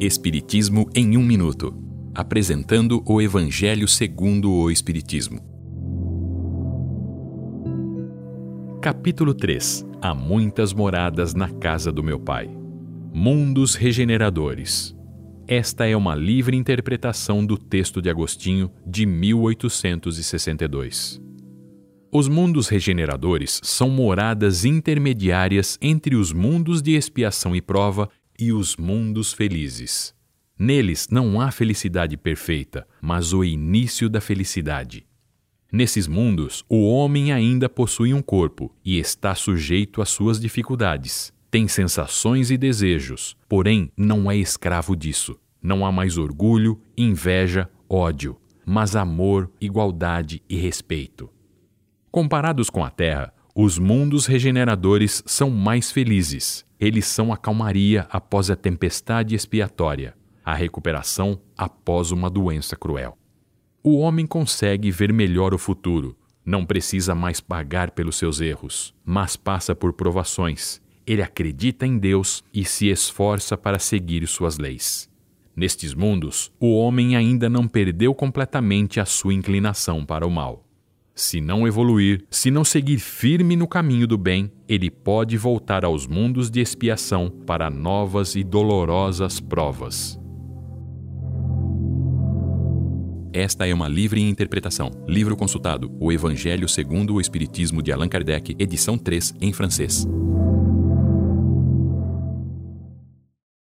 Espiritismo em um minuto, apresentando o Evangelho segundo o Espiritismo. Capítulo 3. Há muitas moradas na casa do meu Pai. Mundos regeneradores. Esta é uma livre interpretação do texto de Agostinho de 1862. Os mundos regeneradores são moradas intermediárias entre os mundos de expiação e prova e os mundos felizes. Neles não há felicidade perfeita, mas o início da felicidade. Nesses mundos, o homem ainda possui um corpo e está sujeito às suas dificuldades. Tem sensações e desejos, porém não é escravo disso. Não há mais orgulho, inveja, ódio, mas amor, igualdade e respeito. Comparados com a Terra, os mundos regeneradores são mais felizes. Eles são a calmaria após a tempestade expiatória, a recuperação após uma doença cruel. O homem consegue ver melhor o futuro, não precisa mais pagar pelos seus erros, mas passa por provações. Ele acredita em Deus e se esforça para seguir suas leis. Nestes mundos, o homem ainda não perdeu completamente a sua inclinação para o mal. Se não evoluir, se não seguir firme no caminho do bem, ele pode voltar aos mundos de expiação para novas e dolorosas provas. Esta é uma livre interpretação. Livro consultado: O Evangelho segundo o Espiritismo de Allan Kardec, edição 3, em francês.